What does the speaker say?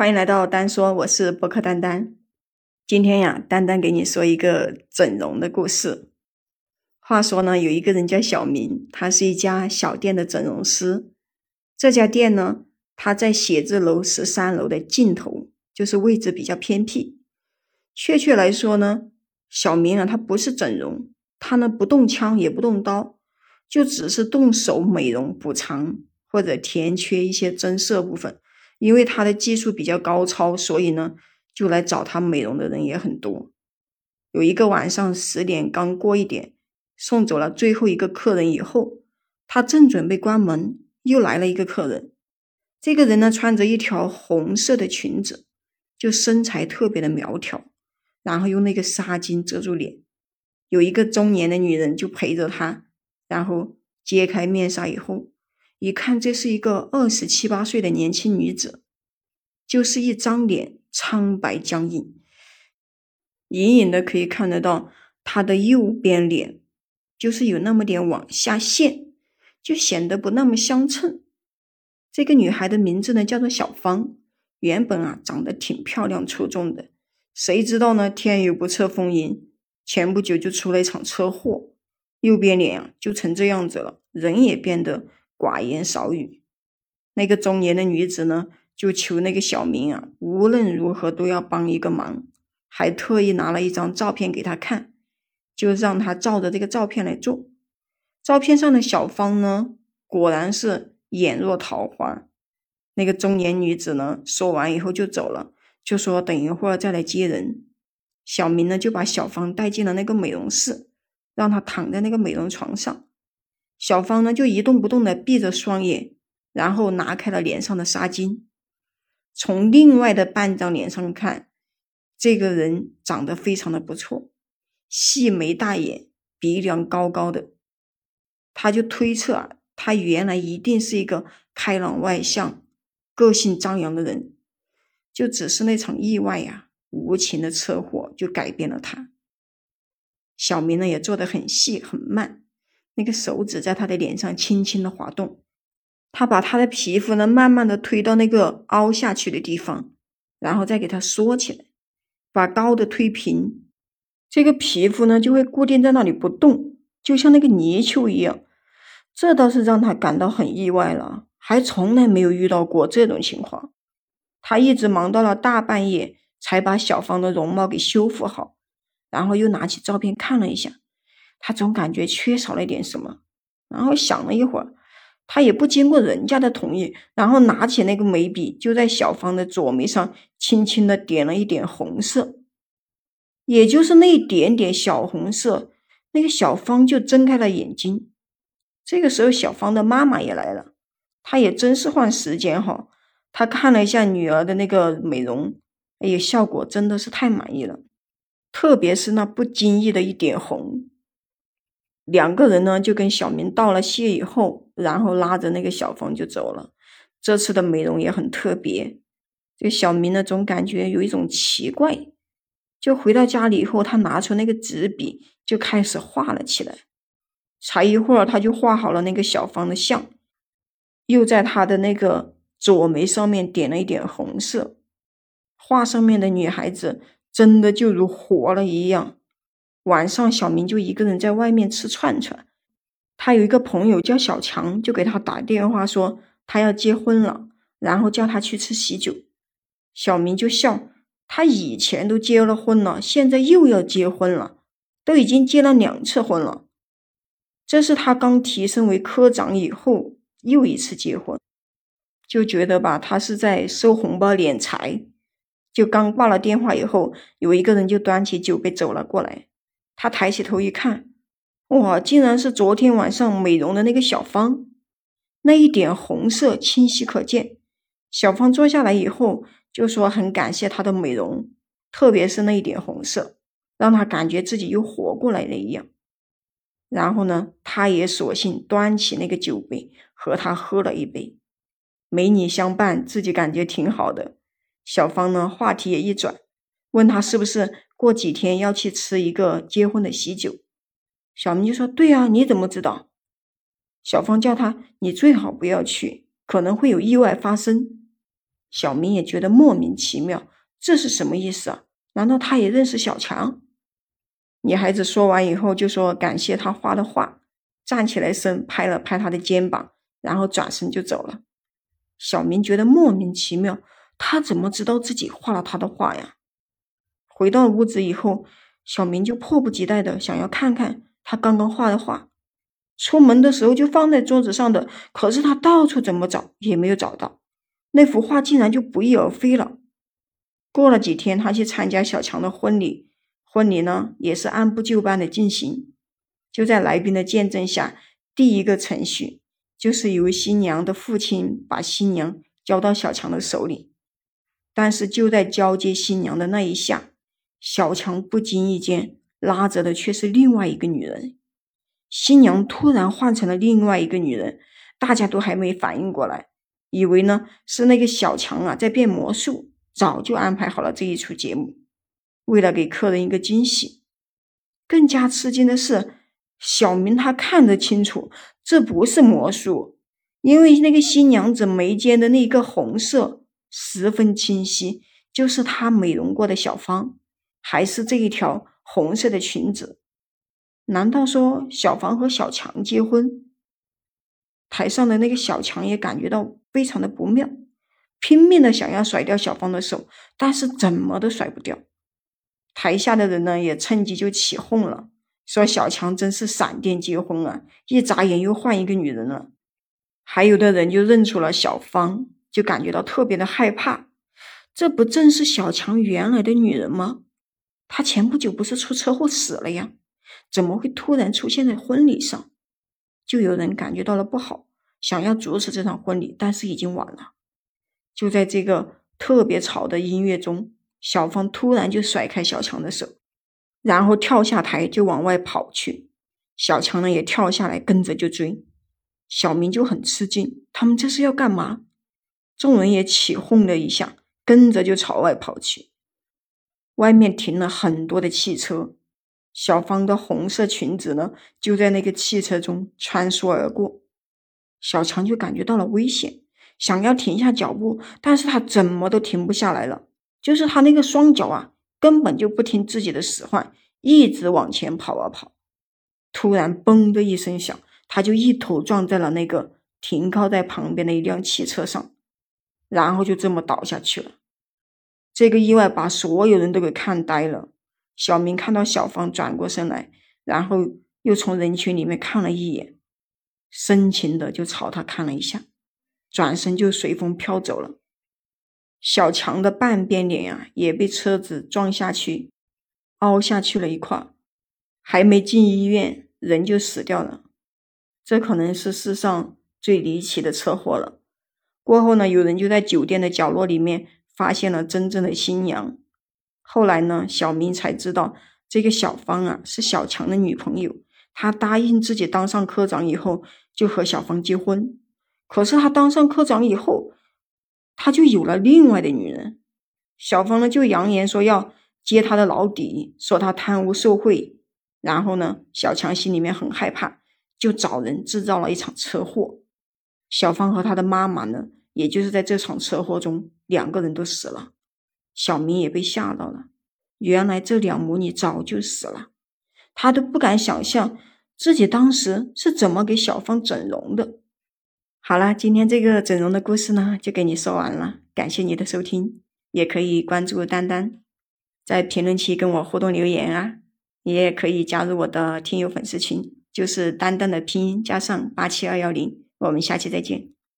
欢迎来到丹说，我是博客丹丹。今天呀，丹丹给你说一个整容的故事。话说呢，有一个人叫小明，他是一家小店的整容师。这家店呢，他在写字楼十三楼的尽头，就是位置比较偏僻。确切来说呢，小明啊，他不是整容，他呢不动枪也不动刀，就只是动手美容补偿或者填缺一些增色部分。因为他的技术比较高超，所以呢，就来找他美容的人也很多。有一个晚上十点刚过一点，送走了最后一个客人以后，他正准备关门，又来了一个客人。这个人呢，穿着一条红色的裙子，就身材特别的苗条，然后用那个纱巾遮住脸。有一个中年的女人就陪着他，然后揭开面纱以后。一看，这是一个二十七八岁的年轻女子，就是一张脸苍白僵硬，隐隐的可以看得到她的右边脸就是有那么点往下陷，就显得不那么相称。这个女孩的名字呢叫做小芳，原本啊长得挺漂亮出众的，谁知道呢天有不测风云，前不久就出了一场车祸，右边脸啊就成这样子了，人也变得。寡言少语，那个中年的女子呢，就求那个小明啊，无论如何都要帮一个忙，还特意拿了一张照片给他看，就让他照着这个照片来做。照片上的小芳呢，果然是眼若桃花。那个中年女子呢，说完以后就走了，就说等一会儿再来接人。小明呢，就把小芳带进了那个美容室，让她躺在那个美容床上。小芳呢，就一动不动的闭着双眼，然后拿开了脸上的纱巾。从另外的半张脸上看，这个人长得非常的不错，细眉大眼，鼻梁高高的。他就推测啊，他原来一定是一个开朗外向、个性张扬的人，就只是那场意外呀，无情的车祸就改变了他。小明呢，也做得很细很慢。那个手指在他的脸上轻轻的滑动，他把他的皮肤呢慢慢的推到那个凹下去的地方，然后再给它缩起来，把高的推平，这个皮肤呢就会固定在那里不动，就像那个泥鳅一样。这倒是让他感到很意外了，还从来没有遇到过这种情况。他一直忙到了大半夜，才把小芳的容貌给修复好，然后又拿起照片看了一下。他总感觉缺少了一点什么，然后想了一会儿，他也不经过人家的同意，然后拿起那个眉笔，就在小芳的左眉上轻轻的点了一点红色，也就是那一点点小红色，那个小芳就睁开了眼睛。这个时候，小芳的妈妈也来了，她也真是换时间哈，她看了一下女儿的那个美容，哎呀，效果真的是太满意了，特别是那不经意的一点红。两个人呢，就跟小明道了谢以后，然后拉着那个小芳就走了。这次的美容也很特别，这个小明呢总感觉有一种奇怪。就回到家里以后，他拿出那个纸笔就开始画了起来。才一会儿，他就画好了那个小芳的像，又在他的那个左眉上面点了一点红色。画上面的女孩子真的就如活了一样。晚上，小明就一个人在外面吃串串。他有一个朋友叫小强，就给他打电话说他要结婚了，然后叫他去吃喜酒。小明就笑，他以前都结了婚了，现在又要结婚了，都已经结了两次婚了。这是他刚提升为科长以后又一次结婚，就觉得吧，他是在收红包敛财。就刚挂了电话以后，有一个人就端起酒杯走了过来。他抬起头一看，哇，竟然是昨天晚上美容的那个小芳，那一点红色清晰可见。小芳坐下来以后就说很感谢她的美容，特别是那一点红色，让她感觉自己又活过来了一样。然后呢，他也索性端起那个酒杯和他喝了一杯，美女相伴，自己感觉挺好的。小芳呢，话题也一转，问他是不是。过几天要去吃一个结婚的喜酒，小明就说：“对啊，你怎么知道？”小芳叫他：“你最好不要去，可能会有意外发生。”小明也觉得莫名其妙，这是什么意思啊？难道他也认识小强？女孩子说完以后，就说感谢他画的画，站起来身拍了拍他的肩膀，然后转身就走了。小明觉得莫名其妙，他怎么知道自己画了他的画呀？回到屋子以后，小明就迫不及待的想要看看他刚刚画的画。出门的时候就放在桌子上的，可是他到处怎么找也没有找到，那幅画竟然就不翼而飞了。过了几天，他去参加小强的婚礼，婚礼呢也是按部就班的进行。就在来宾的见证下，第一个程序就是由新娘的父亲把新娘交到小强的手里。但是就在交接新娘的那一下，小强不经意间拉着的却是另外一个女人。新娘突然换成了另外一个女人，大家都还没反应过来，以为呢是那个小强啊在变魔术，早就安排好了这一出节目，为了给客人一个惊喜。更加吃惊的是，小明他看得清楚，这不是魔术，因为那个新娘子眉间的那个红色十分清晰，就是她美容过的小芳，还是这一条红色的裙子。难道说小芳和小强结婚？台上的那个小强也感觉到非常的不妙，拼命的想要甩掉小芳的手，但是怎么都甩不掉。台下的人呢也趁机就起哄了，说小强真是闪电结婚啊，一眨眼又换一个女人了。还有的人就认出了小芳，就感觉到特别的害怕。这不正是小强原来的女人吗？他前不久不是出车祸死了呀？怎么会突然出现在婚礼上？就有人感觉到了不好，想要阻止这场婚礼，但是已经晚了。就在这个特别吵的音乐中，小芳突然就甩开小强的手，然后跳下台就往外跑去。小强呢也跳下来跟着就追。小明就很吃惊，他们这是要干嘛？众人也起哄了一下，跟着就朝外跑去。外面停了很多的汽车。小芳的红色裙子呢，就在那个汽车中穿梭而过。小强就感觉到了危险，想要停下脚步，但是他怎么都停不下来了。就是他那个双脚啊，根本就不听自己的使唤，一直往前跑啊跑。突然，嘣的一声响，他就一头撞在了那个停靠在旁边的一辆汽车上，然后就这么倒下去了。这个意外把所有人都给看呆了。小明看到小芳转过身来，然后又从人群里面看了一眼，深情的就朝他看了一下，转身就随风飘走了。小强的半边脸呀，也被车子撞下去，凹下去了一块，还没进医院，人就死掉了。这可能是世上最离奇的车祸了。过后呢，有人就在酒店的角落里面发现了真正的新娘。后来呢，小明才知道这个小芳啊是小强的女朋友。他答应自己当上科长以后就和小芳结婚。可是他当上科长以后，他就有了另外的女人。小芳呢就扬言说要揭他的老底，说他贪污受贿。然后呢，小强心里面很害怕，就找人制造了一场车祸。小芳和他的妈妈呢，也就是在这场车祸中，两个人都死了。小明也被吓到了，原来这两母女早就死了，他都不敢想象自己当时是怎么给小芳整容的。好了，今天这个整容的故事呢，就给你说完了，感谢你的收听，也可以关注丹丹，在评论区跟我互动留言啊，你也可以加入我的听友粉丝群，就是丹丹的拼音加上八七二幺零，我们下期再见。